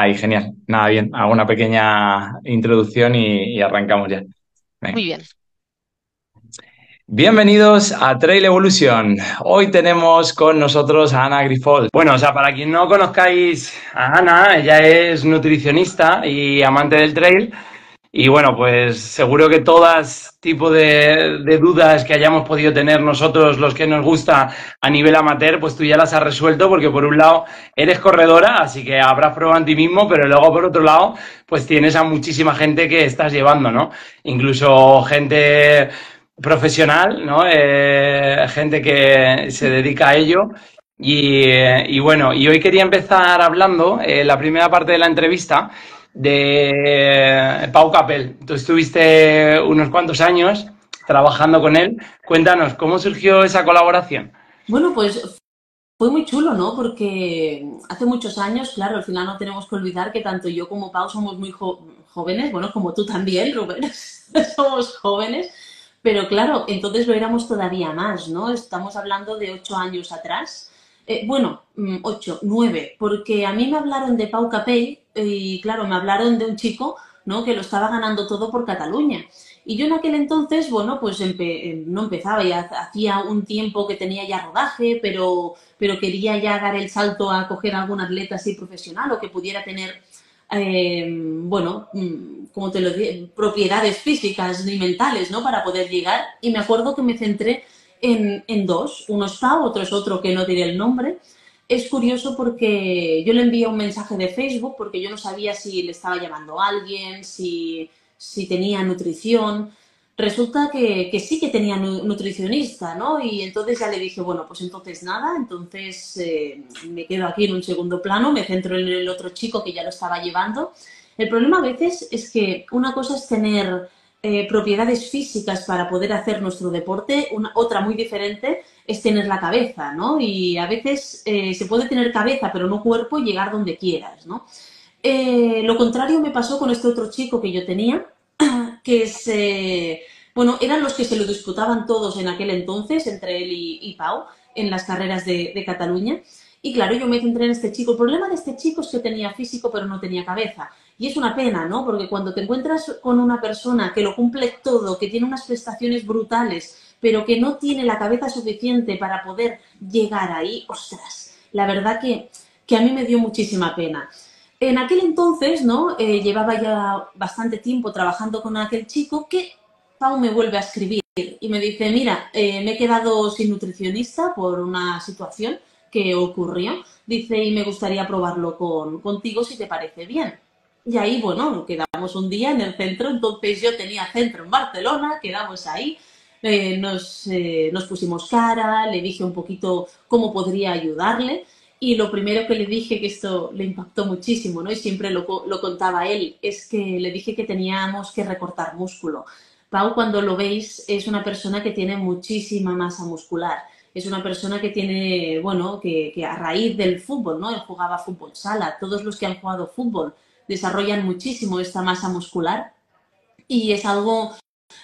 Ahí, genial. Nada, bien. Hago una pequeña introducción y, y arrancamos ya. Venga. Muy bien. Bienvenidos a Trail Evolution. Hoy tenemos con nosotros a Ana Grifol. Bueno, o sea, para quien no conozcáis a Ana, ella es nutricionista y amante del trail. Y bueno, pues seguro que todas tipo de, dudas que hayamos podido tener nosotros, los que nos gusta a nivel amateur, pues tú ya las has resuelto porque por un lado eres corredora, así que habrás probado en ti mismo, pero luego por otro lado, pues tienes a muchísima gente que estás llevando, ¿no? Incluso gente profesional, ¿no? Eh, gente que se dedica a ello. Y, eh, y, bueno, y hoy quería empezar hablando, eh, la primera parte de la entrevista, de Pau Capel. Tú estuviste unos cuantos años trabajando con él. Cuéntanos, ¿cómo surgió esa colaboración? Bueno, pues fue muy chulo, ¿no? Porque hace muchos años, claro, al final no tenemos que olvidar que tanto yo como Pau somos muy jóvenes, bueno, como tú también, Rubén, somos jóvenes, pero claro, entonces lo éramos todavía más, ¿no? Estamos hablando de ocho años atrás. Eh, bueno, mm, ocho, nueve, porque a mí me hablaron de Pau Capell y claro, me hablaron de un chico ¿no? que lo estaba ganando todo por Cataluña. Y yo en aquel entonces, bueno, pues empe eh, no empezaba, ya hacía un tiempo que tenía ya rodaje, pero, pero quería ya dar el salto a coger algún atleta así profesional o que pudiera tener, eh, bueno, mm, como te lo digo, propiedades físicas y mentales, ¿no? Para poder llegar. Y me acuerdo que me centré en, en dos, uno es Pau, otro es otro que no diré el nombre, es curioso porque yo le envié un mensaje de Facebook porque yo no sabía si le estaba llamando a alguien, si, si tenía nutrición. Resulta que, que, sí que tenía nutricionista, ¿no? Y entonces ya le dije, bueno, pues entonces nada, entonces eh, me quedo aquí en un segundo plano, me centro en el otro chico que ya lo estaba llevando. El problema a veces es que una cosa es tener eh, propiedades físicas para poder hacer nuestro deporte, una, otra muy diferente es tener la cabeza, ¿no? Y a veces eh, se puede tener cabeza pero no cuerpo y llegar donde quieras, ¿no? Eh, lo contrario me pasó con este otro chico que yo tenía, que es, eh, bueno, eran los que se lo disputaban todos en aquel entonces, entre él y, y Pau, en las carreras de, de Cataluña. Y claro, yo me centré en este chico. El problema de este chico es que tenía físico pero no tenía cabeza. Y es una pena, ¿no? Porque cuando te encuentras con una persona que lo cumple todo, que tiene unas prestaciones brutales, pero que no tiene la cabeza suficiente para poder llegar ahí, ostras, la verdad que, que a mí me dio muchísima pena. En aquel entonces, ¿no? Eh, llevaba ya bastante tiempo trabajando con aquel chico que Pau me vuelve a escribir y me dice, mira, eh, me he quedado sin nutricionista por una situación que ocurrió. Dice, y me gustaría probarlo con, contigo si te parece bien. Y ahí, bueno, quedamos un día en el centro, entonces yo tenía centro en Barcelona, quedamos ahí, eh, nos, eh, nos pusimos cara, le dije un poquito cómo podría ayudarle y lo primero que le dije, que esto le impactó muchísimo, ¿no? Y siempre lo, lo contaba él, es que le dije que teníamos que recortar músculo. Pau, cuando lo veis, es una persona que tiene muchísima masa muscular. Es una persona que tiene, bueno, que, que a raíz del fútbol, ¿no? Él jugaba fútbol sala. Todos los que han jugado fútbol desarrollan muchísimo esta masa muscular y es algo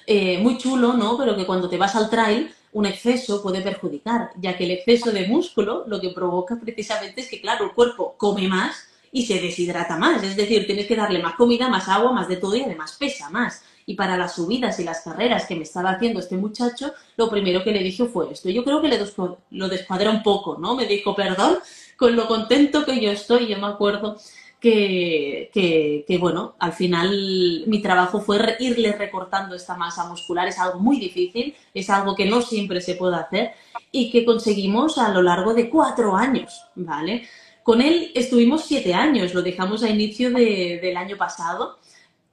eh, muy chulo, ¿no? Pero que cuando te vas al trail, un exceso puede perjudicar, ya que el exceso de músculo lo que provoca precisamente es que, claro, el cuerpo come más y se deshidrata más. Es decir, tienes que darle más comida, más agua, más de todo y además pesa más. Y para las subidas y las carreras que me estaba haciendo este muchacho, lo primero que le dije fue esto. Yo creo que le lo descuadré un poco, ¿no? Me dijo, perdón, con lo contento que yo estoy, yo me acuerdo que, que, bueno, al final mi trabajo fue irle recortando esta masa muscular. Es algo muy difícil, es algo que no siempre se puede hacer y que conseguimos a lo largo de cuatro años, ¿vale? Con él estuvimos siete años, lo dejamos a inicio de, del año pasado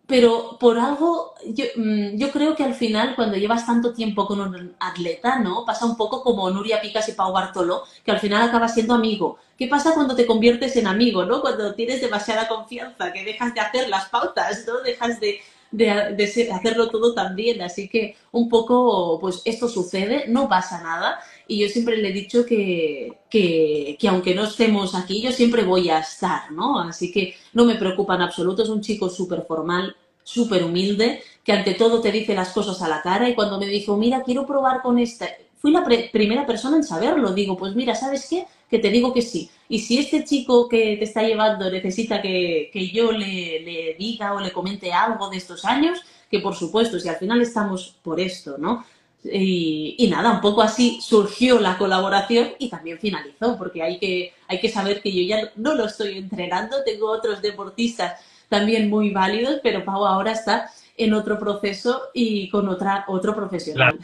pero por algo, yo, mm, yo, creo que al final, cuando llevas tanto tiempo con un atleta, ¿no? Pasa un poco como Nuria Picas y Pau Bartoló, que al final acabas siendo amigo. ¿Qué pasa cuando te conviertes en amigo, ¿no? Cuando tienes demasiada confianza, que dejas de hacer las pautas, ¿no? Dejas de, de, de hacerlo todo tan bien. Así que un poco, pues esto sucede, no pasa nada. Y yo siempre le he dicho que, que, que, aunque no estemos aquí, yo siempre voy a estar, ¿no? Así que no me preocupa en absoluto, es un chico súper formal, súper humilde, que ante todo te dice las cosas a la cara y cuando me dijo, mira, quiero probar con esta, fui la primera persona en saberlo. Digo, pues mira, ¿sabes qué? Que te digo que sí. Y si este chico que te está llevando necesita que, yo le, le, diga o le comente algo de estos años, que por supuesto, si al final estamos por esto, ¿no? Y, nada, un poco así surgió la colaboración y también finalizó, porque hay que, hay que saber que yo ya no lo estoy entrenando, tengo otros deportistas también muy válidos, pero Pau ahora está en otro proceso y con otra, otro profesional.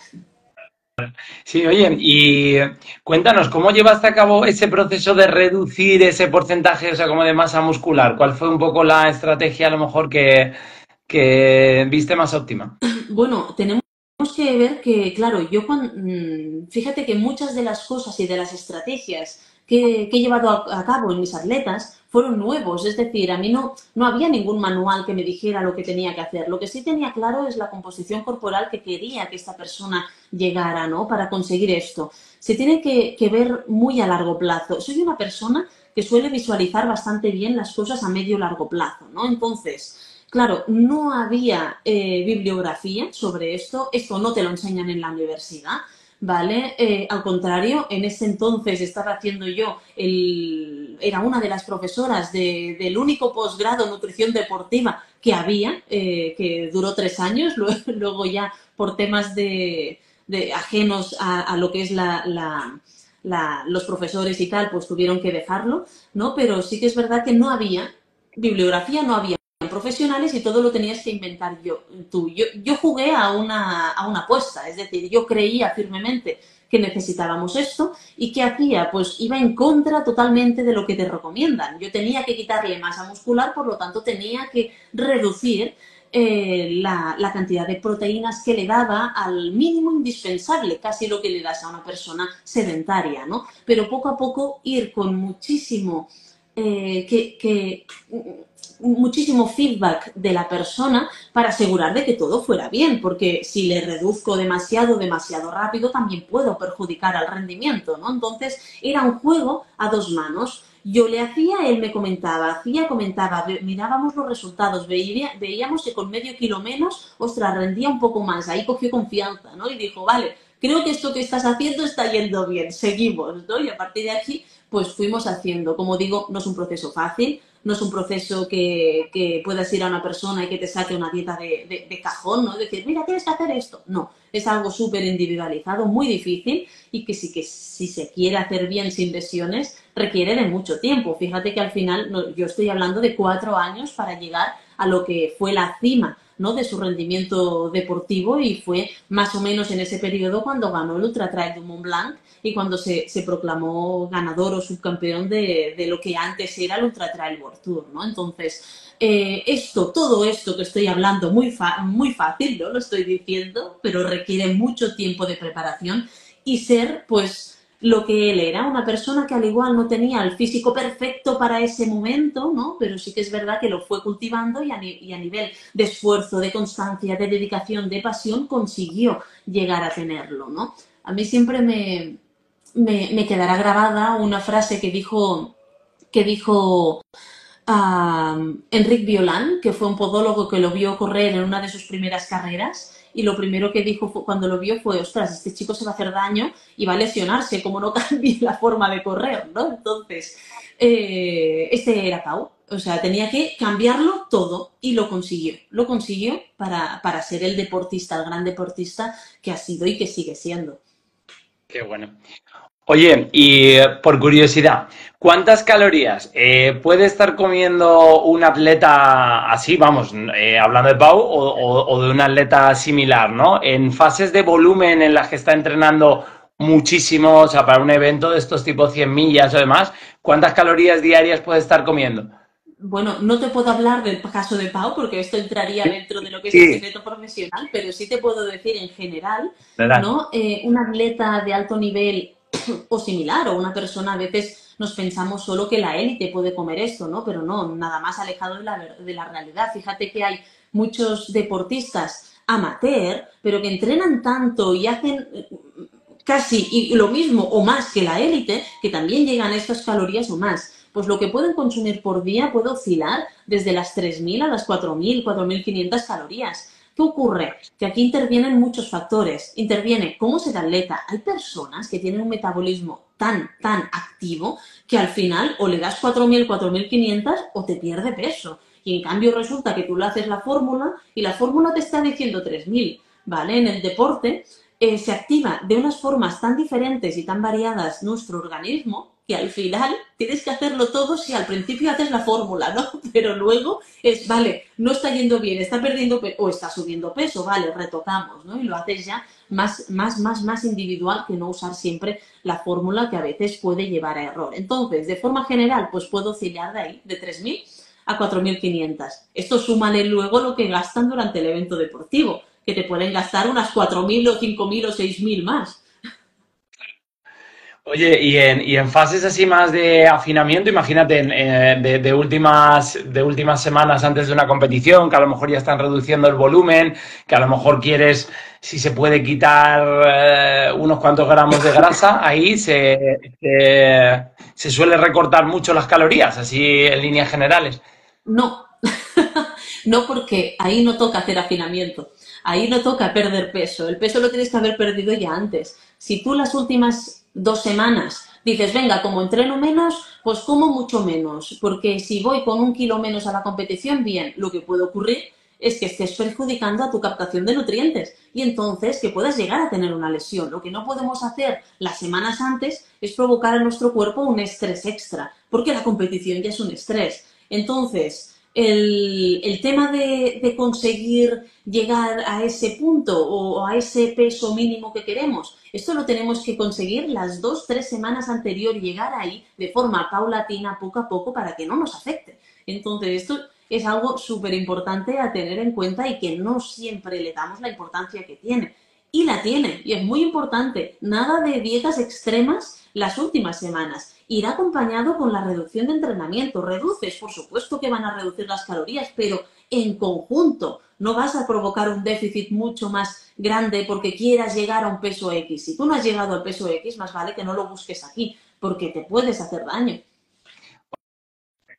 Sí, oye, y cuéntanos, ¿cómo llevaste a cabo ese proceso de reducir ese porcentaje, o sea, como de masa muscular? ¿Cuál fue un poco la estrategia a lo mejor que, que viste más óptima? Bueno, tenemos que ver que, claro, yo mm, fíjate que muchas de las cosas y de las estrategias que, he llevado a, cabo en mis atletas fueron nuevos, es decir, a mí no, no había ningún manual que me dijera lo que tenía que hacer. Lo que sí tenía claro es la composición corporal que quería que esta persona llegara, ¿no? Para conseguir esto. Se tiene que, que ver muy a largo plazo. Soy una persona que suele visualizar bastante bien las cosas a medio largo plazo, ¿no? Entonces, Claro, no había eh, bibliografía sobre esto, esto no te lo enseñan en la universidad, ¿vale? Eh, al contrario, en ese entonces estaba haciendo yo, el, era una de las profesoras del único posgrado en nutrición deportiva que había, eh, que duró tres años, luego ya por temas de, ajenos a, lo que es los profesores y tal, pues tuvieron que dejarlo, ¿no? Pero sí que es verdad que no había bibliografía, no había profesionales y todo lo tenías que inventar yo, tú. Yo, yo jugué a una, a una apuesta, es decir, yo creía firmemente que necesitábamos esto y ¿qué hacía? Pues iba en contra totalmente de lo que te recomiendan. Yo tenía que quitarle masa muscular, por lo tanto tenía que reducir eh, la, la, cantidad de proteínas que le daba al mínimo indispensable, casi lo que le das a una persona sedentaria, ¿no? Pero poco a poco ir con muchísimo eh, que, que muchísimo feedback de la persona para asegurar de que todo fuera bien, porque si le reduzco demasiado, demasiado rápido, también puedo perjudicar al rendimiento, ¿no? Entonces, era un juego a dos manos. Yo le hacía, él me comentaba, hacía, comentaba, mirábamos los resultados, veíamos que con medio kilo menos, ostras, rendía un poco más, ahí cogió confianza, ¿no? Y dijo, vale, creo que esto que estás haciendo está yendo bien, seguimos, ¿no? Y a partir de aquí, pues fuimos haciendo. Como digo, no es un proceso fácil, no es un proceso que, que, puedas ir a una persona y que te saque una dieta de, de, cajón, ¿no? Decir, mira, tienes que hacer esto. No, es algo súper individualizado, muy difícil y que sí que si se quiere hacer bien sin lesiones requiere de mucho tiempo. Fíjate que al final yo estoy hablando de cuatro años para llegar a lo que fue la cima ¿no? de su rendimiento deportivo y fue más o menos en ese periodo cuando ganó el Ultra Trail de Mont Blanc y cuando se, proclamó ganador o subcampeón de, lo que antes era el Ultra Trail World Tour, ¿no? Entonces, eh, esto, todo esto que estoy hablando, muy, muy fácil, ¿no? Lo estoy diciendo, pero requiere mucho tiempo de preparación y ser, pues, lo que él era, una persona que al igual no tenía el físico perfecto para ese momento, ¿no? Pero sí que es verdad que lo fue cultivando y a, y a, nivel de esfuerzo, de constancia, de dedicación, de pasión, consiguió llegar a tenerlo, ¿no? A mí siempre me, me, quedará grabada una frase que dijo, que dijo Enrique Violan, que fue un podólogo que lo vio correr en una de sus primeras carreras, y lo primero que dijo cuando lo vio fue, ostras, este chico se va a hacer daño y va a lesionarse, como no cambie la forma de correr, ¿no? Entonces, eh, este era Pau, o sea, tenía que cambiarlo todo y lo consiguió, lo consiguió para, para ser el deportista, el gran deportista que ha sido y que sigue siendo. Qué bueno. Oye, y por curiosidad, ¿cuántas calorías eh, puede estar comiendo un atleta así, vamos, eh, hablando de Pau, o, de un atleta similar, ¿no? En fases de volumen en las que está entrenando muchísimo, o sea, para un evento de estos tipos 100 millas o demás, ¿cuántas calorías diarias puede estar comiendo? Bueno, no te puedo hablar del caso de Pau porque esto entraría dentro de lo que es el secreto profesional, pero sí te puedo decir en general, ¿no? Eh, un atleta de alto nivel o similar, o una persona a veces nos pensamos solo que la élite puede comer esto, ¿no? Pero no, nada más alejado de la, de la realidad. Fíjate que hay muchos deportistas amateur, pero que entrenan tanto y hacen mm, casi lo mismo o más que la élite, que también llegan a estas calorías o más. Pues lo que pueden consumir por día puede oscilar desde las 3.000 a las 4.000, 4.500 calorías ¿Qué ocurre? Que aquí intervienen muchos factores. Interviene cómo se da atleta. Hay personas que tienen un metabolismo tan, tan activo que al final o le das 4.000, 4.500 o te pierde peso. Y en cambio resulta que tú le haces la fórmula y la fórmula te está diciendo 3.000, ¿vale? En el deporte eh, se activa de unas formas tan diferentes y tan variadas nuestro organismo que al final tienes que hacerlo todo si al principio haces la fórmula, ¿no? Pero luego es, vale, no está yendo bien, está perdiendo peso o está subiendo peso, vale, retocamos, ¿no? Y lo haces ya más, más, más, más individual que no usar siempre la fórmula que a veces puede llevar a error. Entonces, de forma general, pues puedo oscilar de ahí, de 3.000 a 4.500. Esto súmale luego lo que gastan durante el evento deportivo que te pueden gastar unas 4.000 o 5.000 o 6.000 más. Oye, y en, y en, fases así más de afinamiento, imagínate, eh, de, últimas, de últimas semanas antes de una competición, que a lo mejor ya están reduciendo el volumen, que a lo mejor quieres, si se puede quitar eh, unos cuantos gramos de grasa, ahí se, suele recortar mucho las calorías, así en líneas generales. No, no porque ahí no toca hacer afinamiento ahí no toca perder peso. El peso lo tienes que haber perdido ya antes. Si tú las últimas dos semanas dices, venga, como entreno menos, pues como mucho menos, porque si voy con un kilo menos a la competición, bien, lo que puede ocurrir es que estés perjudicando a tu captación de nutrientes y entonces que puedas llegar a tener una lesión. Lo que no podemos hacer las semanas antes es provocar a nuestro cuerpo un estrés extra, porque la competición ya es un estrés. Entonces, el, tema de, conseguir llegar a ese punto o a ese peso mínimo que queremos, esto lo tenemos que conseguir las dos, tres semanas anterior, llegar ahí de forma paulatina, poco a poco, para que no nos afecte. Entonces, esto es algo súper importante a tener en cuenta y que no siempre le damos la importancia que tiene. Y la tiene, y es muy importante. Nada de dietas extremas las últimas semanas irá acompañado con la reducción de entrenamiento. Reduces, por supuesto que van a reducir las calorías, pero en conjunto no vas a provocar un déficit mucho más grande porque quieras llegar a un peso X. Si tú no has llegado al peso X, más vale que no lo busques aquí, porque te puedes hacer daño.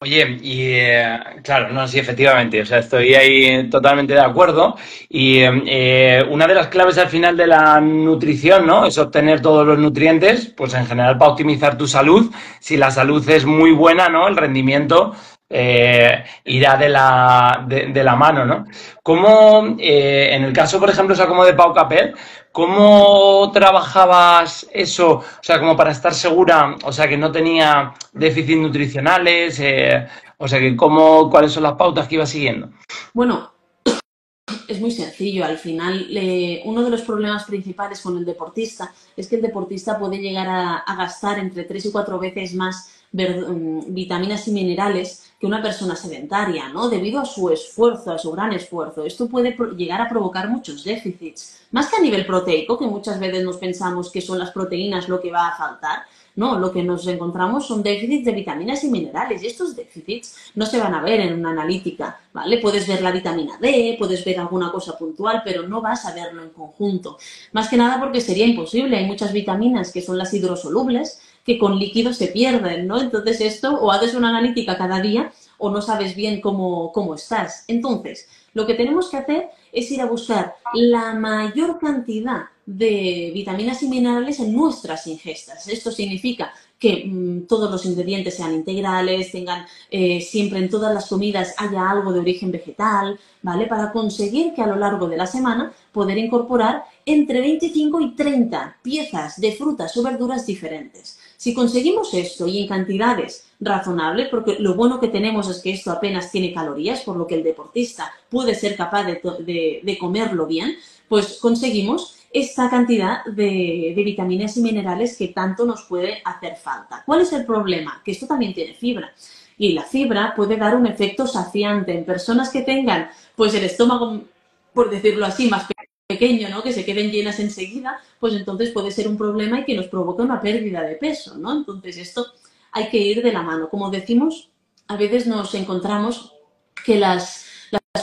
Oye, y eh, claro, no, sí, efectivamente, o sea, estoy ahí totalmente de acuerdo. Y eh, una de las claves al final de la nutrición, ¿no? Es obtener todos los nutrientes, pues en general para optimizar tu salud. Si la salud es muy buena, ¿no? El rendimiento eh, irá de la, de, la mano, ¿no? ¿Cómo, eh, en el caso, por ejemplo, o sea, como de Pau Capel, cómo trabajabas eso, o sea, como para estar segura, o sea, que no tenía déficits nutricionales, eh, o sea, que cómo, cuáles son las pautas que iba siguiendo? Bueno, es muy sencillo. Al final, uno de los problemas principales con el deportista es que el deportista puede llegar a, a gastar entre tres y cuatro veces más Mm, vitaminas y minerales que una persona sedentaria, ¿no? Debido a su esfuerzo, a su gran esfuerzo. Esto puede llegar a provocar muchos déficits. Más que a nivel proteico, que muchas veces nos pensamos que son las proteínas lo que va a faltar. No, lo que nos encontramos son déficits de vitaminas y minerales y estos déficits no se van a ver en una analítica, ¿vale? Puedes ver la vitamina D, puedes ver alguna cosa puntual, pero no vas a verlo en conjunto. Más que nada porque sería imposible. Hay muchas vitaminas que son las hidrosolubles que con líquidos se pierden, ¿no? Entonces esto o haces una analítica cada día o no sabes bien cómo, cómo estás. Entonces, lo que tenemos que hacer es ir a buscar la mayor cantidad de vitaminas y minerales en nuestras ingestas. Esto significa que mm, todos los ingredientes sean integrales, tengan eh, siempre en todas las comidas haya algo de origen vegetal, ¿vale? Para conseguir que a lo largo de la semana poder incorporar entre 25 y 30 piezas de frutas o verduras diferentes. Si conseguimos esto y en cantidades razonables, porque lo bueno que tenemos es que esto apenas tiene calorías, por lo que el deportista puede ser capaz de, comerlo bien, pues conseguimos esta cantidad de, vitaminas y minerales que tanto nos puede hacer falta. ¿Cuál es el problema? Que esto también tiene fibra. Y la fibra puede dar un efecto saciante en personas que tengan pues el estómago, por decirlo así, más pequeño, ¿no? Que se queden llenas enseguida, pues entonces puede ser un problema y que nos provoque una pérdida de peso, ¿no? Entonces esto hay que ir de la mano. Como decimos, a veces nos encontramos que las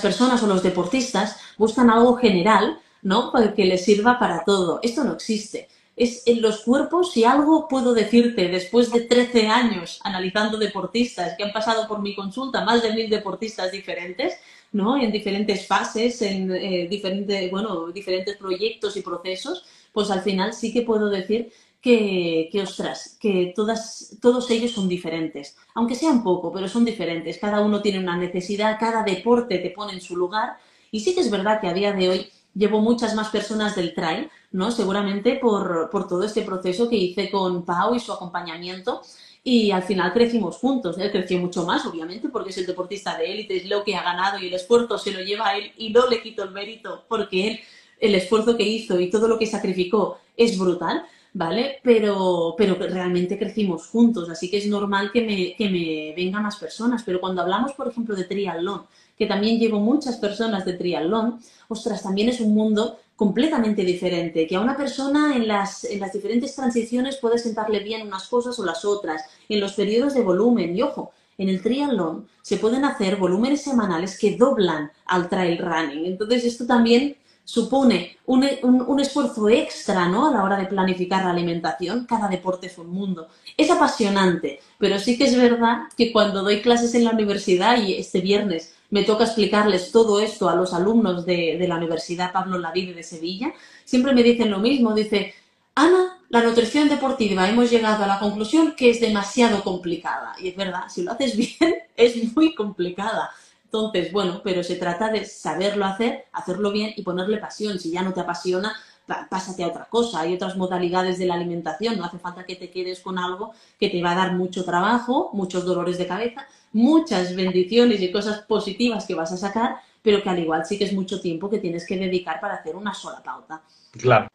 personas o los deportistas buscan algo general, ¿no? Que les sirva para todo. Esto no existe es en los cuerpos, si algo puedo decirte después de 13 años analizando deportistas que han pasado por mi consulta, más de mil deportistas diferentes, ¿no? En diferentes fases, en eh, diferentes, bueno, diferentes proyectos y procesos, pues al final sí que puedo decir que, que, ostras, que todas, todos ellos son diferentes, aunque sean poco, pero son diferentes. Cada uno tiene una necesidad, cada deporte te pone en su lugar. Y sí que es verdad que a día de hoy llevo muchas más personas del trail, ¿no? Seguramente por, por todo este proceso que hice con Pau y su acompañamiento. Y al final crecimos juntos. Él creció mucho más, obviamente, porque es el deportista de élite, es lo que ha ganado y el esfuerzo se lo lleva a él y no le quito el mérito porque él, el esfuerzo que hizo y todo lo que sacrificó es brutal. ¿vale? Pero, pero realmente crecimos juntos, así que es normal que me, que me vengan más personas. Pero cuando hablamos, por ejemplo, de triatlón, que también llevo muchas personas de triatlón, ostras, también es un mundo completamente diferente, que a una persona en las, en las diferentes transiciones puede sentarle bien unas cosas o las otras, en los periodos de volumen, y ojo, en el triatlón se pueden hacer volúmenes semanales que doblan al trail running. Entonces, esto también supone un, un, esfuerzo extra ¿no? a la hora de planificar la alimentación. Cada deporte es un mundo. Es apasionante, pero sí que es verdad que cuando doy clases en la universidad y este viernes me toca explicarles todo esto a los alumnos de, la Universidad Pablo Lavide de Sevilla, siempre me dicen lo mismo. Dice, Ana, la nutrición deportiva hemos llegado a la conclusión que es demasiado complicada. Y es verdad, si lo haces bien, es muy complicada. Entonces, bueno, pero se trata de saberlo hacer, hacerlo bien y ponerle pasión. Si ya no te apasiona, pásate a otra cosa. Hay otras modalidades de la alimentación. No hace falta que te quedes con algo que te va a dar mucho trabajo, muchos dolores de cabeza, muchas bendiciones y cosas positivas que vas a sacar, pero que al igual sí que es mucho tiempo que tienes que dedicar para hacer una sola pauta. Claro.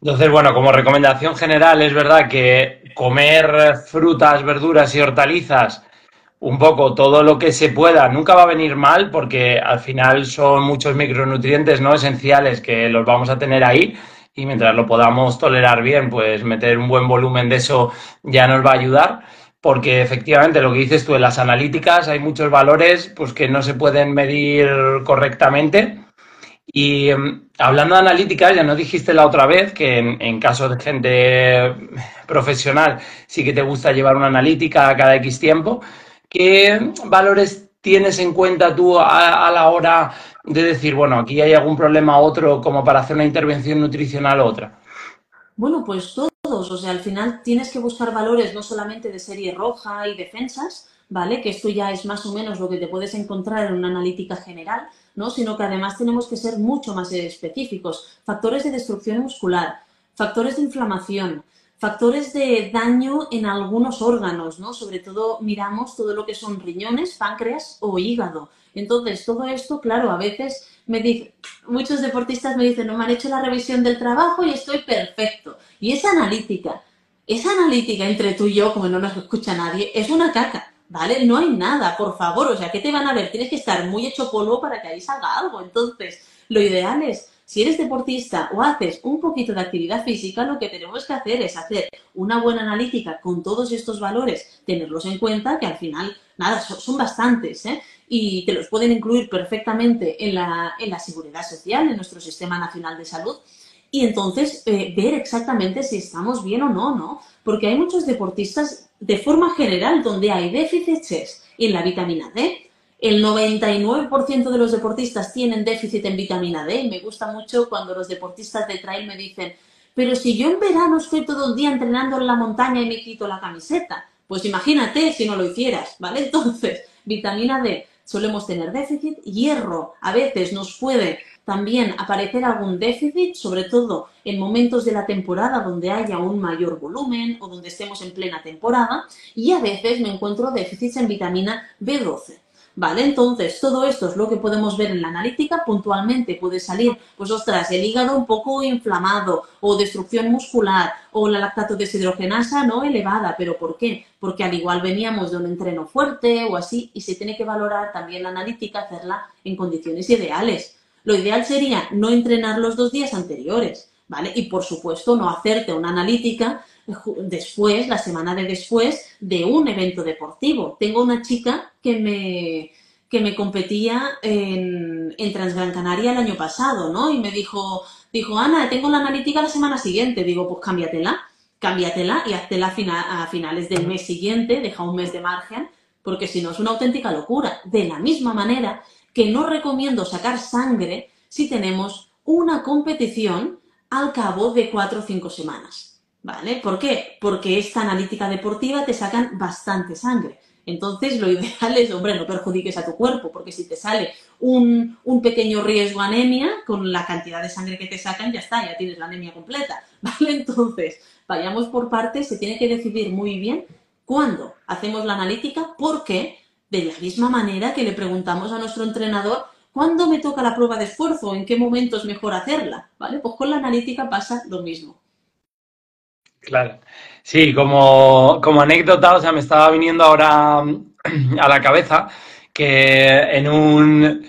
Entonces, bueno, como recomendación general, es verdad que comer frutas, verduras y hortalizas un poco todo lo que se pueda. Nunca va a venir mal porque al final son muchos micronutrientes no esenciales que los vamos a tener ahí y mientras lo podamos tolerar bien, pues meter un buen volumen de eso ya nos va a ayudar. Porque efectivamente lo que dices tú en las analíticas hay muchos valores pues que no se pueden medir correctamente. Y em, hablando de analíticas, ya nos dijiste la otra vez que en, en caso de gente profesional sí que te gusta llevar una analítica cada X tiempo. ¿Qué valores tienes en cuenta tú a, la hora de decir, bueno, aquí hay algún problema otro como para hacer una intervención nutricional otra? Bueno, pues todos, o sea, al final tienes que buscar valores no solamente de serie roja y defensas, ¿vale? Que esto ya es más o menos lo que te puedes encontrar en una analítica general, ¿no? Sino que además tenemos que ser mucho más específicos. Factores de destrucción muscular, factores de inflamación, Factores de daño en algunos órganos, ¿no? Sobre todo miramos todo lo que son riñones, páncreas o hígado. Entonces, todo esto, claro, a veces me dice, muchos deportistas me dicen, no me han hecho la revisión del trabajo y estoy perfecto. Y esa analítica, esa analítica entre tú y yo, como no nos escucha nadie, es una caca, ¿vale? No hay nada, por favor, o sea, ¿qué te van a ver? Tienes que estar muy hecho polvo para que ahí salga algo. Entonces, lo ideal es si eres deportista o haces un poquito de actividad física, lo que tenemos que hacer es hacer una buena analítica con todos estos valores, tenerlos en cuenta, que al final, nada, son, bastantes, ¿eh? y te los pueden incluir perfectamente en la, en la seguridad social, en nuestro sistema nacional de salud, y entonces eh, ver exactamente si estamos bien o no, ¿no? Porque hay muchos deportistas de forma general donde hay déficits en la vitamina D, el 99% de los deportistas tienen déficit en vitamina D me gusta mucho cuando los deportistas de trail me dicen, pero si yo en verano estoy todo el día entrenando en la montaña y me quito la camiseta, pues imagínate si no lo hicieras, ¿vale? Entonces, vitamina D, solemos tener déficit, hierro, a veces nos puede también aparecer algún déficit, sobre todo en momentos de la temporada donde haya un mayor volumen o donde estemos en plena temporada, y a veces me encuentro déficits en vitamina B12. ¿Vale? Entonces, todo esto es lo que podemos ver en la analítica. Puntualmente puede salir, pues ostras, el hígado un poco inflamado o destrucción muscular o la lactato deshidrogenasa no elevada. ¿Pero por qué? Porque al igual veníamos de un entreno fuerte o así y se tiene que valorar también la analítica, hacerla en condiciones ideales. Lo ideal sería no entrenar los dos días anteriores, ¿vale? Y por supuesto no hacerte una analítica después, la semana de después, de un evento deportivo. Tengo una chica que me, que me competía en, en Transgran Canaria el año pasado, ¿no? Y me dijo, dijo, Ana, tengo la analítica la semana siguiente. Digo, pues cámbiatela, cámbiatela y haztela a finales del mes siguiente, deja un mes de margen, porque si no es una auténtica locura. De la misma manera que no recomiendo sacar sangre si tenemos una competición al cabo de cuatro o cinco semanas. ¿Vale? ¿Por qué? Porque esta analítica deportiva te sacan bastante sangre. Entonces, lo ideal es, hombre, no perjudiques a tu cuerpo, porque si te sale un, pequeño riesgo anemia, con la cantidad de sangre que te sacan, ya está, ya tienes la anemia completa, ¿vale? Entonces, vayamos por partes, se tiene que decidir muy bien cuándo hacemos la analítica, porque de la misma manera que le preguntamos a nuestro entrenador cuándo me toca la prueba de esfuerzo, en qué momento es mejor hacerla, ¿vale? Pues con la analítica pasa lo mismo. Claro. Sí, como, como anécdota, o sea, me estaba viniendo ahora a la cabeza que en un,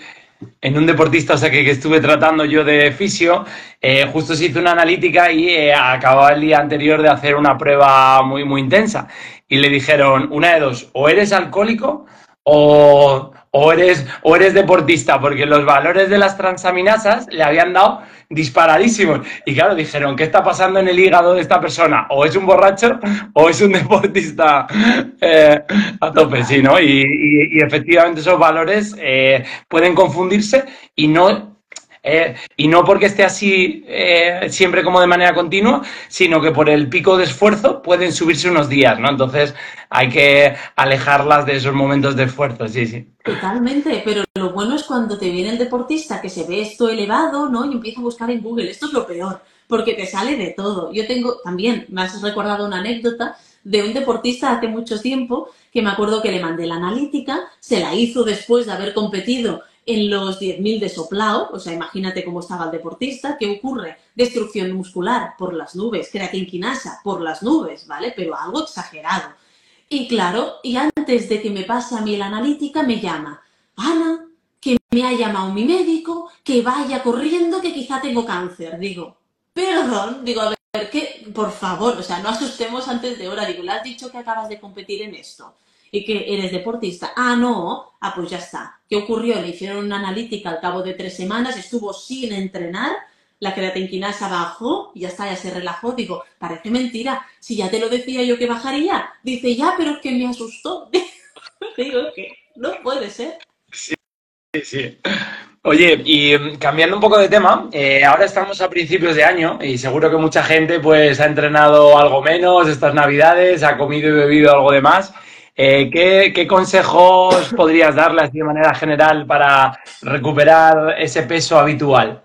en un deportista, o sea, que, estuve tratando yo de fisio, eh, justo se hizo una analítica y eh, acababa el día anterior de hacer una prueba muy, muy intensa. Y le dijeron, una de dos, o eres alcohólico o, o eres, o eres deportista, porque los valores de las transaminasas le habían dado disparadísimos. Y claro, dijeron, ¿qué está pasando en el hígado de esta persona? O es un borracho o es un deportista eh, a tope, sí, ¿no? Y, efectivamente esos valores eh, pueden confundirse y no eh, y no porque esté así eh, siempre como de manera continua, sino que por el pico de esfuerzo pueden subirse unos días, ¿no? Entonces hay que alejarlas de esos momentos de esfuerzo, sí, sí. Totalmente, pero lo bueno es cuando te viene el deportista que se ve esto elevado, ¿no? Y empieza a buscar en Google. Esto es lo peor, porque te sale de todo. Yo tengo también, me has recordado una anécdota de un deportista hace mucho tiempo que me acuerdo que le mandé la analítica, se la hizo después de haber competido en los 10.000 de soplao, o sea, imagínate cómo estaba el deportista, ¿qué ocurre? Destrucción muscular por las nubes, creatinquinasa por las nubes, ¿vale? Pero algo exagerado. Y claro, y antes de que me pase a mí la analítica, me llama, Ana, que me ha llamado mi médico, que vaya corriendo, que quizá tengo cáncer. Digo, perdón, digo, a ver, que, por favor, o sea, no asustemos antes de hora. Digo, ¿le has dicho que acabas de competir en esto? y que eres deportista. Ah, no, ah, pues ya está. ¿Qué ocurrió? Le hicieron una analítica al cabo de tres semanas, estuvo sin entrenar, la creatinquinasa bajó y ya está, ya se relajó. Digo, parece mentira, si ya te lo decía yo que bajaría. Dice, ya, pero es que me asustó. Digo que no puede ser. Sí, sí. Oye, y mm, cambiando un poco de tema, eh, ahora estamos a principios de año y seguro que mucha gente pues ha entrenado algo menos estas navidades, ha comido y bebido algo de más. Eh, ¿qué, consejos podrías darle de manera general para recuperar ese peso habitual?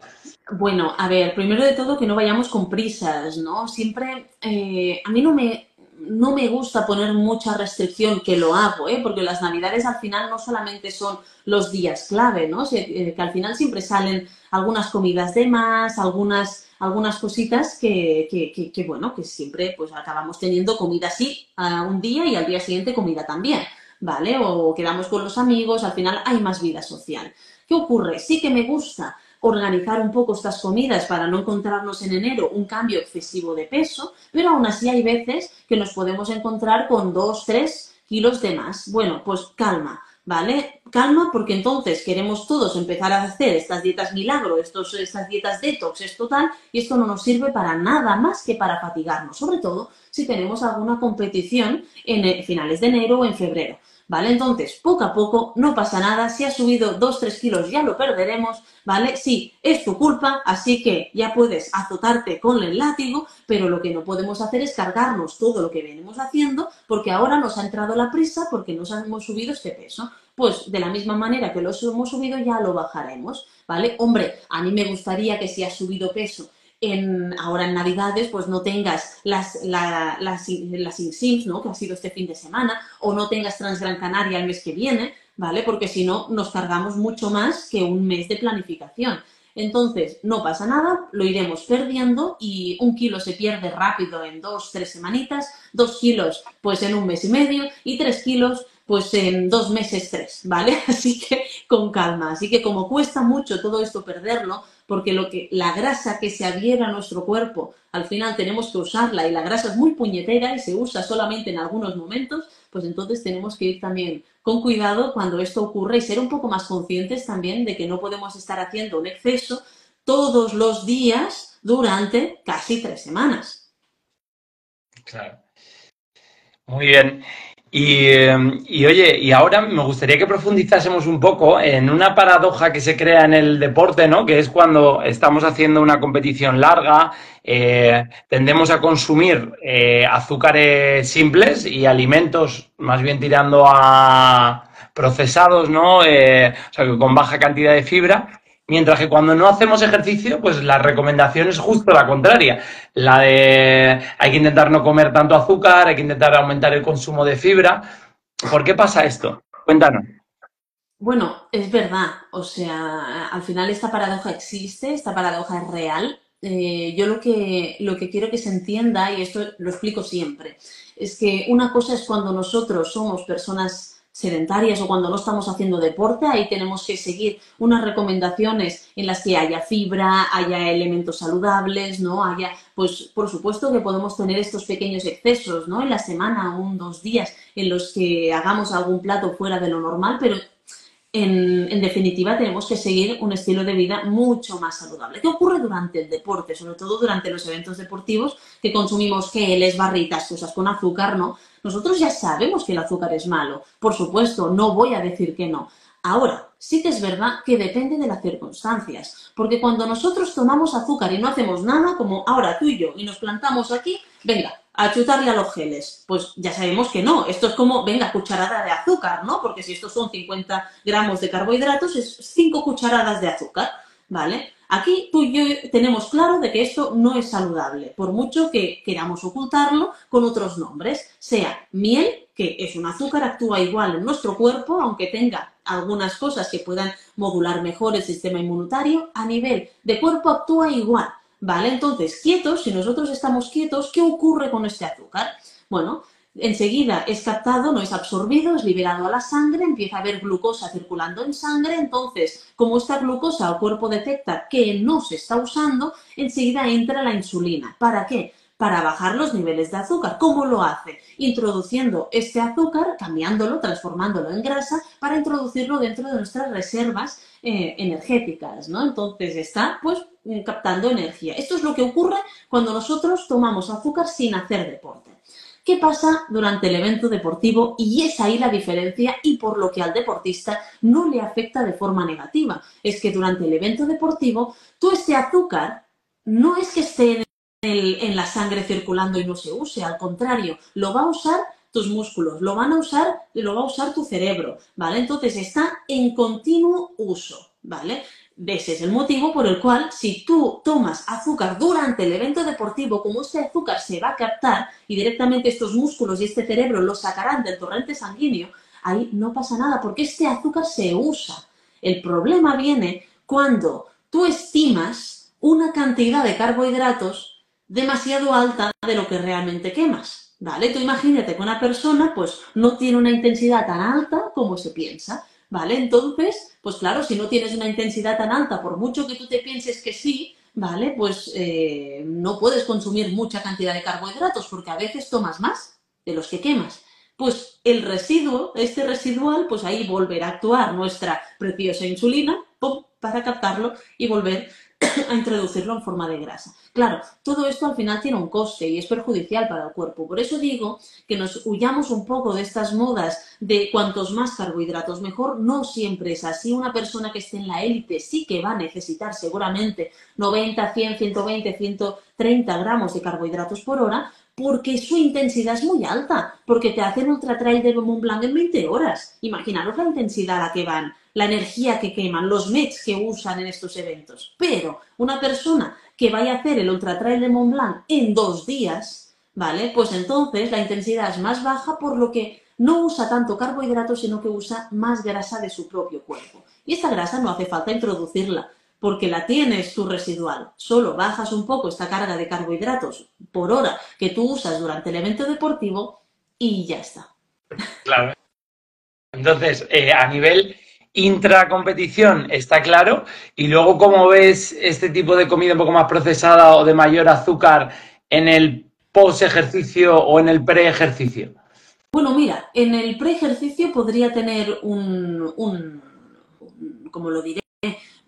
Bueno, a ver, primero de todo que no vayamos con prisas, ¿no? Siempre, eh, a mí no me, no me gusta poner mucha restricción, que lo hago, ¿eh? porque las navidades al final no solamente son los días clave, ¿no? Eh, que al final siempre salen algunas comidas de más, algunas algunas cositas que, que, bueno, que siempre pues acabamos teniendo comida así un día y al día siguiente comida también, ¿vale? O quedamos con los amigos, al final hay más vida social. ¿Qué ocurre? Sí que me gusta organizar un poco estas comidas para no encontrarnos en enero un cambio excesivo de peso, pero aún así hay veces que nos podemos encontrar con dos, tres kilos de más. Bueno, pues calma ¿vale? Calma, porque entonces queremos todos empezar a hacer estas dietas milagro, estos, estas dietas detox, esto tal, y esto no nos sirve para nada más que para fatigarnos, sobre todo si tenemos alguna competición en eh, finales de enero o en febrero. ¿vale? Entonces, poco a poco, no pasa nada, si has subido 2-3 kilos ya lo perderemos, ¿vale? Sí, es tu culpa, así que ya puedes azotarte con el látigo, pero lo que no podemos hacer es cargarnos todo lo que venimos haciendo, porque ahora nos ha entrado la prisa porque nos hemos subido este peso. Pues de la misma manera que lo hemos subido, ya lo bajaremos, ¿vale? Hombre, a mí me gustaría que si has subido peso ahora en Navidades, pues no tengas las, las, las INSIMS, ¿no? Que ha sido este fin de semana, o no tengas Transgran Canaria el mes que viene, ¿vale? Porque si no, nos cargamos mucho más que un mes de planificación. Entonces, no pasa nada, lo iremos perdiendo y un kilo se pierde rápido en dos, tres semanitas, dos kilos pues en un mes y medio y tres kilos pues en dos meses, tres, ¿vale? Así que con calma. Así que como cuesta mucho todo esto perderlo, porque lo que, la grasa que se adhiera a nuestro cuerpo, al final tenemos que usarla y la grasa es muy puñetera y se usa solamente en algunos momentos, pues entonces tenemos que ir también con cuidado cuando esto ocurre y ser un poco más conscientes también de que no podemos estar haciendo un exceso todos los días durante casi tres semanas. Claro. Muy bien. Y, oye, y ahora me gustaría que profundizásemos un poco en una paradoja que se crea en el deporte, ¿no? Que es cuando estamos haciendo una competición larga, eh, tendemos a consumir eh, azúcares simples y alimentos más bien tirando a procesados, ¿no? Eh, o sea, con baja cantidad de fibra. Mientras que cuando no hacemos ejercicio, pues la recomendación es justo la contraria. La de hay que intentar no comer tanto azúcar, hay que intentar aumentar el consumo de fibra. ¿Por qué pasa esto? Cuéntanos. Bueno, es verdad. O sea, al final esta paradoja existe, esta paradoja es real. Eh, yo lo que, lo que quiero que se entienda, y esto lo explico siempre, es que una cosa es cuando nosotros somos personas sedentarias o cuando no estamos haciendo deporte, ahí tenemos que seguir unas recomendaciones en las que haya fibra, haya elementos saludables, ¿no? Haya, pues por supuesto que podemos tener estos pequeños excesos, ¿no? En la semana, un, dos días en los que hagamos algún plato fuera de lo normal, pero en, en, definitiva, tenemos que seguir un estilo de vida mucho más saludable. ¿Qué ocurre durante el deporte? Sobre todo durante los eventos deportivos, que consumimos geles, barritas, cosas con azúcar, ¿no? Nosotros ya sabemos que el azúcar es malo. Por supuesto, no voy a decir que no. Ahora, sí que es verdad que depende de las circunstancias, porque cuando nosotros tomamos azúcar y no hacemos nada, como ahora tú y yo, y nos plantamos aquí, venga, a chutarle a los geles. Pues ya sabemos que no. Esto es como, venga, cucharada de azúcar, ¿no? Porque si estos son 50 gramos de carbohidratos, es 5 cucharadas de azúcar, ¿vale? Aquí tú y yo tenemos claro de que esto no es saludable, por mucho que queramos ocultarlo con otros nombres, sea miel, que es un azúcar, actúa igual en nuestro cuerpo, aunque tenga algunas cosas que puedan modular mejor el sistema inmunitario, a nivel de cuerpo actúa igual. ¿Vale? Entonces, quietos, si nosotros estamos quietos, ¿qué ocurre con este azúcar? Bueno, enseguida es captado, no es absorbido, es liberado a la sangre, empieza a haber glucosa circulando en sangre, entonces, como esta glucosa el cuerpo detecta que no se está usando, enseguida entra la insulina. ¿Para qué? Para bajar los niveles de azúcar. ¿Cómo lo hace? Introduciendo este azúcar, cambiándolo, transformándolo en grasa, para introducirlo dentro de nuestras reservas eh, energéticas, ¿no? Entonces está, pues, eh, captando energía. Esto es lo que ocurre cuando nosotros tomamos azúcar sin hacer deporte. ¿Qué pasa durante el evento deportivo? Y es ahí la diferencia y por lo que al deportista no le afecta de forma negativa. Es que durante el evento deportivo, tú este azúcar no es que esté en, en la sangre circulando y no se use, al contrario, lo va a usar tus músculos, lo van a usar, lo va a usar tu cerebro, ¿vale? Entonces está en continuo uso, ¿vale? Ese es el motivo por el cual si tú tomas azúcar durante el evento deportivo, como este azúcar se va a captar y directamente estos músculos y este cerebro lo sacarán del torrente sanguíneo, ahí no pasa nada porque este azúcar se usa. El problema viene cuando tú estimas una cantidad de carbohidratos demasiado alta de lo que realmente quemas. ¿Vale? Tú imagínate que una persona pues no tiene una intensidad tan alta como se piensa. ¿Vale? Entonces, pues claro, si no tienes una intensidad tan alta, por mucho que tú te pienses que sí, ¿vale? Pues eh, no puedes consumir mucha cantidad de carbohidratos porque a veces tomas más de los que quemas. Pues el residuo, este residual, pues ahí volverá a actuar nuestra preciosa insulina para captarlo y volver a introducirlo en forma de grasa. Claro, todo esto al final tiene un coste y es perjudicial para el cuerpo. Por eso digo que nos huyamos un poco de estas modas de cuantos más carbohidratos mejor. No siempre es así. Una persona que esté en la élite sí que va a necesitar seguramente 90, 100, 120, 130 gramos de carbohidratos por hora, porque su intensidad es muy alta, porque te hacen ultra trail de Mont Blanc en 20 horas. Imaginaros la intensidad a la que van, la energía que queman, los METs que usan en estos eventos. Pero una persona que vaya a hacer el ultra trail de Mont Blanc en dos días, ¿vale? Pues entonces la intensidad es más baja, por lo que no usa tanto carbohidratos, sino que usa más grasa de su propio cuerpo. Y esta grasa no hace falta introducirla, porque la tienes tú residual. Solo bajas un poco esta carga de carbohidratos por hora que tú usas durante el evento deportivo y ya está. Claro. Entonces, eh, a nivel intracompetición está claro. Y luego, ¿cómo ves este tipo de comida un poco más procesada o de mayor azúcar en el post-ejercicio o en el pre-ejercicio? Bueno, mira, en el pre-ejercicio podría tener un, un, como lo diré,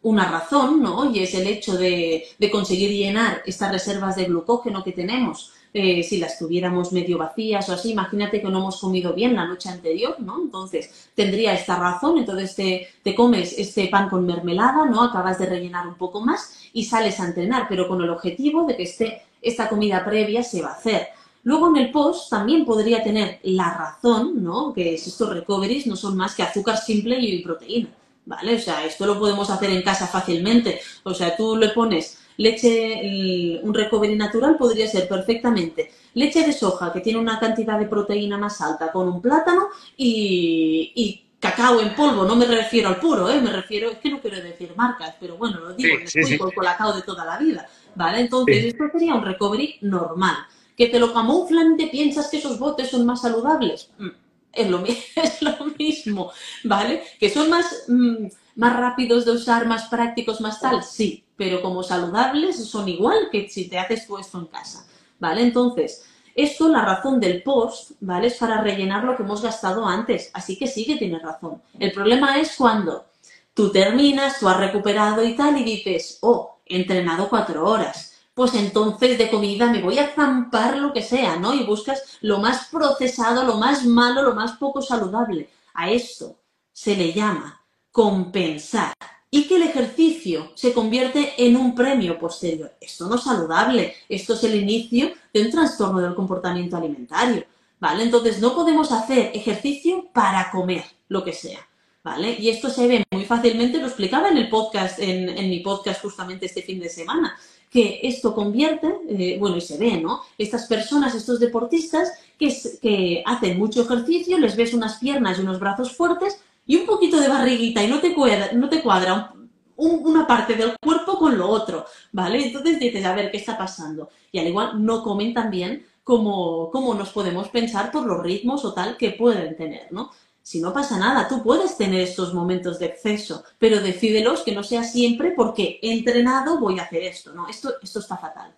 una razón, ¿no? Y es el hecho de, conseguir llenar estas reservas de glucógeno que tenemos eh, si las tuviéramos medio vacías o así, imagínate que no hemos comido bien la noche anterior, ¿no? Entonces tendría esta razón, entonces te, comes este pan con mermelada, ¿no? Acabas de rellenar un poco más y sales a entrenar, pero con el objetivo de que esté, esta comida previa se va a hacer. Luego en el post también podría tener la razón, ¿no? Que estos recoveries no son más que azúcar simple y proteína, ¿vale? O sea, esto lo podemos hacer en casa fácilmente. O sea, tú le pones leche, un recovery natural podría ser perfectamente leche de soja, que tiene una cantidad de proteína más alta, con un plátano y, cacao en polvo. No me refiero al puro, ¿eh? Me refiero, es que no quiero decir marcas, pero bueno, lo digo, sí, sí, con cacao de toda la vida, ¿vale? Entonces, esto sería un recovery normal. ¿Que te lo camuflan y te piensas que esos botes son más saludables? Mm, es lo, es lo mismo, ¿vale? ¿Que son más, mm, más rápidos de usar, más prácticos, más tal? Sí, pero como saludables son igual que si te haces tú esto en casa, ¿vale? Entonces, esto, la razón del post, ¿vale? Es para rellenar lo que hemos gastado antes, así que sí que tienes razón. El problema es cuando tú terminas, tú has recuperado y tal, y dices, oh, he entrenado cuatro horas pues entonces de comida me voy a zampar lo que sea, ¿no? Y buscas lo más procesado, lo más malo, lo más poco saludable. A esto se le llama compensar y que el ejercicio se convierte en un premio posterior. Esto no es saludable, esto es el inicio de un trastorno del comportamiento alimentario, ¿vale? Entonces no podemos hacer ejercicio para comer lo que sea. ¿Vale? Y esto se ve muy fácilmente, lo explicaba en el podcast, en, en mi podcast justamente este fin de semana que esto convierte, eh, bueno, y se ve, ¿no? Estas personas, estos deportistas que, que hacen mucho ejercicio, les ves unas piernas y unos brazos fuertes y un poquito de barriguita y no te cuadra, no te cuadra una parte del cuerpo con lo otro, ¿vale? Entonces dices, a ver, ¿qué está pasando? Y al igual no comen tan bien como, como nos podemos pensar por los ritmos o tal que pueden tener, ¿no? Si no pasa nada, tú puedes tener estos momentos de exceso, pero decídelos que no sea siempre porque he entrenado, voy a hacer esto, ¿no? Esto, esto está fatal.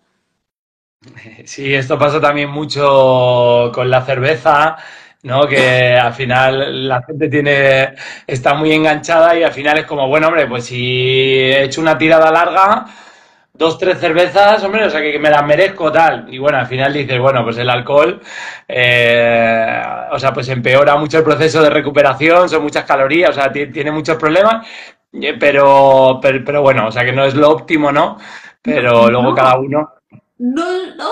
Sí, esto pasa también mucho con la cerveza, ¿no? Que al final la gente tiene, está muy enganchada y al final es como, bueno, hombre, pues si he hecho una tirada larga, dos, tres cervezas, hombre, o sea que me las merezco tal. Y bueno, al final dices, bueno, pues el alcohol, eh, o sea, pues empeora mucho el proceso de recuperación, son muchas calorías, o sea, tiene muchos problemas, eh, pero, pero, bueno, o sea que no es lo óptimo, ¿no? Pero luego cada uno. No, no.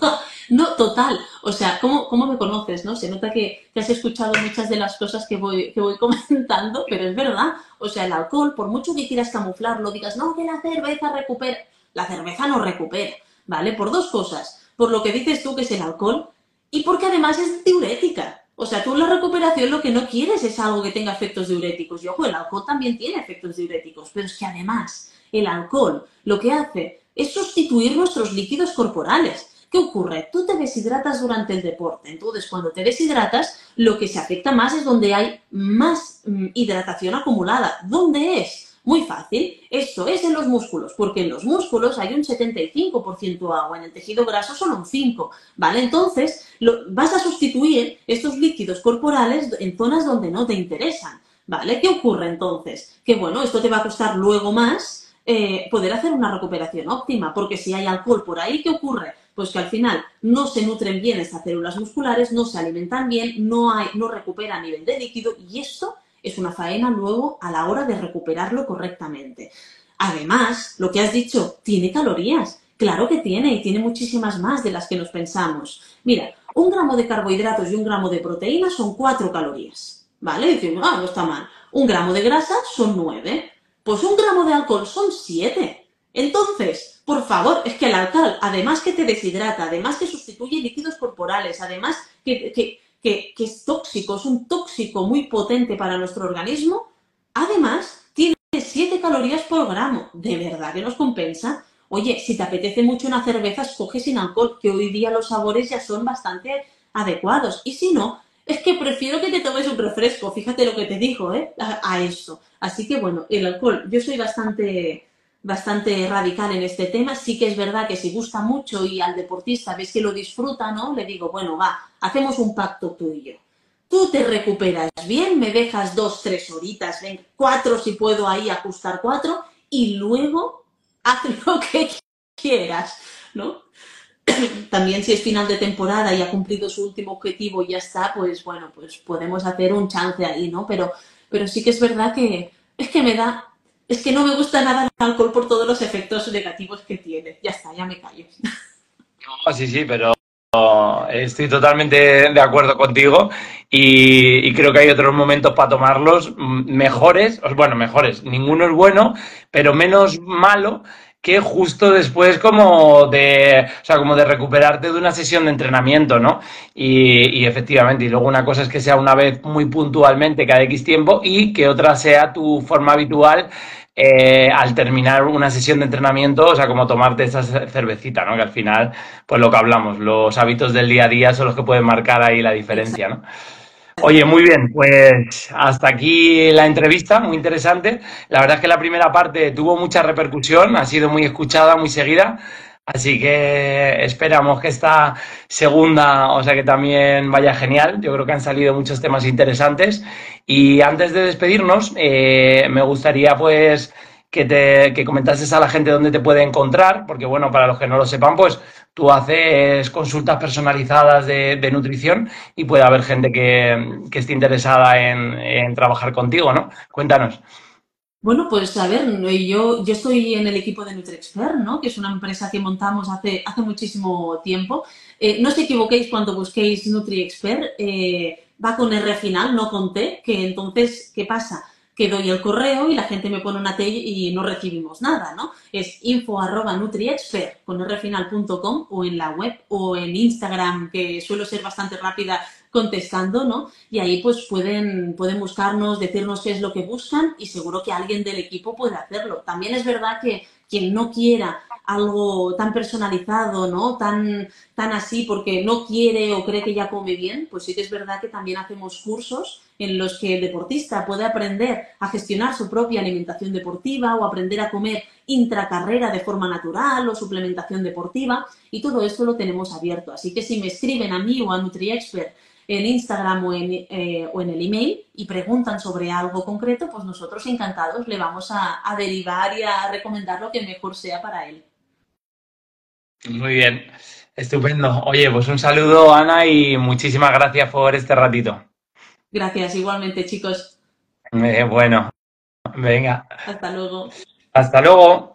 No, total. O sea, ¿cómo, cómo me conoces? ¿no? Se nota que, has escuchado muchas de las cosas que voy, que voy comentando, pero es verdad. O sea, el alcohol, por mucho que quieras camuflarlo, digas, no, que la cerveza recupera. La cerveza no recupera, ¿vale? Por dos cosas. Por lo que dices tú que es el alcohol y porque además es diurética. O sea, tú en la recuperación lo que no quieres es algo que tenga efectos diuréticos. Y ojo, el alcohol también tiene efectos diuréticos, pero es que además el alcohol lo que hace es sustituir nuestros líquidos corporales. ¿Qué ocurre? Tú te deshidratas durante el deporte. Entonces, cuando te deshidratas, lo que se afecta más es donde hay más mm, hidratación acumulada. ¿Dónde es? Muy fácil. Esto es en los músculos, porque en los músculos hay un 75% agua, en el tejido graso solo un 5%. ¿Vale? Entonces, vas a sustituir estos líquidos corporales en zonas donde no te interesan. ¿Vale? ¿Qué ocurre entonces? Que bueno, esto te va a costar luego más eh, poder hacer una recuperación óptima, porque si hay alcohol por ahí, ¿qué ocurre? Pues que al final no se nutren bien estas células musculares, no se alimentan bien, no, hay, no recupera nivel de líquido y esto es una faena luego a la hora de recuperarlo correctamente. Además, lo que has dicho, tiene calorías. Claro que tiene y tiene muchísimas más de las que nos pensamos. Mira, un gramo de carbohidratos y un gramo de proteína son cuatro calorías. ¿Vale? Y ah, no está mal. Un gramo de grasa son nueve. Pues un gramo de alcohol son siete. Entonces, por favor, es que el alcohol, además que te deshidrata, además que sustituye líquidos corporales, además que, es tóxico, es un tóxico muy potente para nuestro organismo, además tiene 7 calorías por gramo. ¿De verdad que nos compensa? Oye, si te apetece mucho una cerveza, escoge sin alcohol, que hoy día los sabores ya son bastante adecuados. Y si no, es que prefiero que te tomes un refresco, fíjate lo que te digo, ¿eh? A eso. Así que bueno, el alcohol, yo soy bastante bastante radical en este tema. Sí que es verdad que si gusta mucho y al deportista ves que lo disfruta, ¿no? Le digo, bueno, va, hacemos un pacto tú y yo. Tú te recuperas bien, me dejas dos, tres horitas, ven, cuatro si puedo ahí ajustar cuatro, y luego haz lo que quieras, ¿no? también si es final de temporada y ha cumplido su último objetivo y ya está, pues bueno, pues podemos hacer un chance ahí, ¿no? Pero, pero sí que es verdad que es que me da, es que no me gusta nada el alcohol por todos los efectos negativos que tiene. Ya está, ya me callo. No, sí, sí, pero estoy totalmente de acuerdo contigo y, creo que hay otros momentos para tomarlos mejores, bueno, mejores, ninguno es bueno, pero menos malo que justo después como de, o sea, como de recuperarte de una sesión de entrenamiento, ¿no? Y, efectivamente, y luego una cosa es que sea una vez muy puntualmente cada X tiempo y que otra sea tu forma habitual eh, al terminar una sesión de entrenamiento, o sea, como tomarte esa cervecita, ¿no? Que al final, pues lo que hablamos, los hábitos del día a día son los que pueden marcar ahí la diferencia, ¿no? Oye, muy bien, pues hasta aquí la entrevista, muy interesante. La verdad es que la primera parte tuvo mucha repercusión, ha sido muy escuchada, muy seguida. Así que esperamos que esta segunda, o sea que también vaya genial. Yo creo que han salido muchos temas interesantes. Y antes de despedirnos, eh, me gustaría pues que te que comentases a la gente dónde te puede encontrar, porque bueno, para los que no lo sepan, pues tú haces consultas personalizadas de, de nutrición y puede haber gente que, que esté interesada en, en, trabajar contigo, ¿no? Cuéntanos. Bueno, pues a ver, yo, yo estoy en el equipo de NutriExpert, ¿no? Que es una empresa que montamos hace, hace muchísimo tiempo. Eh, no os equivoquéis cuando busquéis NutriExpert, eh, va con R final, no con T, que entonces, ¿qué pasa? que doy el correo y la gente me pone una T y no recibimos nada, ¿no? Es info arroba nutriexpert con rfinal.com o en la web o en Instagram, que suelo ser bastante rápida contestando, ¿no? Y ahí pues pueden, pueden buscarnos, decirnos qué es lo que buscan y seguro que alguien del equipo puede hacerlo. También es verdad que quien no quiera algo tan personalizado, ¿no? Tan, tan así porque no quiere o cree que ya come bien, pues sí que es verdad que también hacemos cursos en los que el deportista puede aprender a gestionar su propia alimentación deportiva o aprender a comer intracarrera de forma natural o suplementación deportiva y todo esto lo tenemos abierto. Así que si me escriben a mí o a NutriExpert en Instagram o en, eh, o en, el email y preguntan sobre algo concreto, pues nosotros encantados le vamos a, a derivar y a recomendar lo que mejor sea para él. Muy bien, estupendo. Oye, pues un saludo, Ana, y muchísimas gracias por este ratito. Gracias, igualmente, chicos. Eh, bueno, venga. Hasta luego. Hasta luego.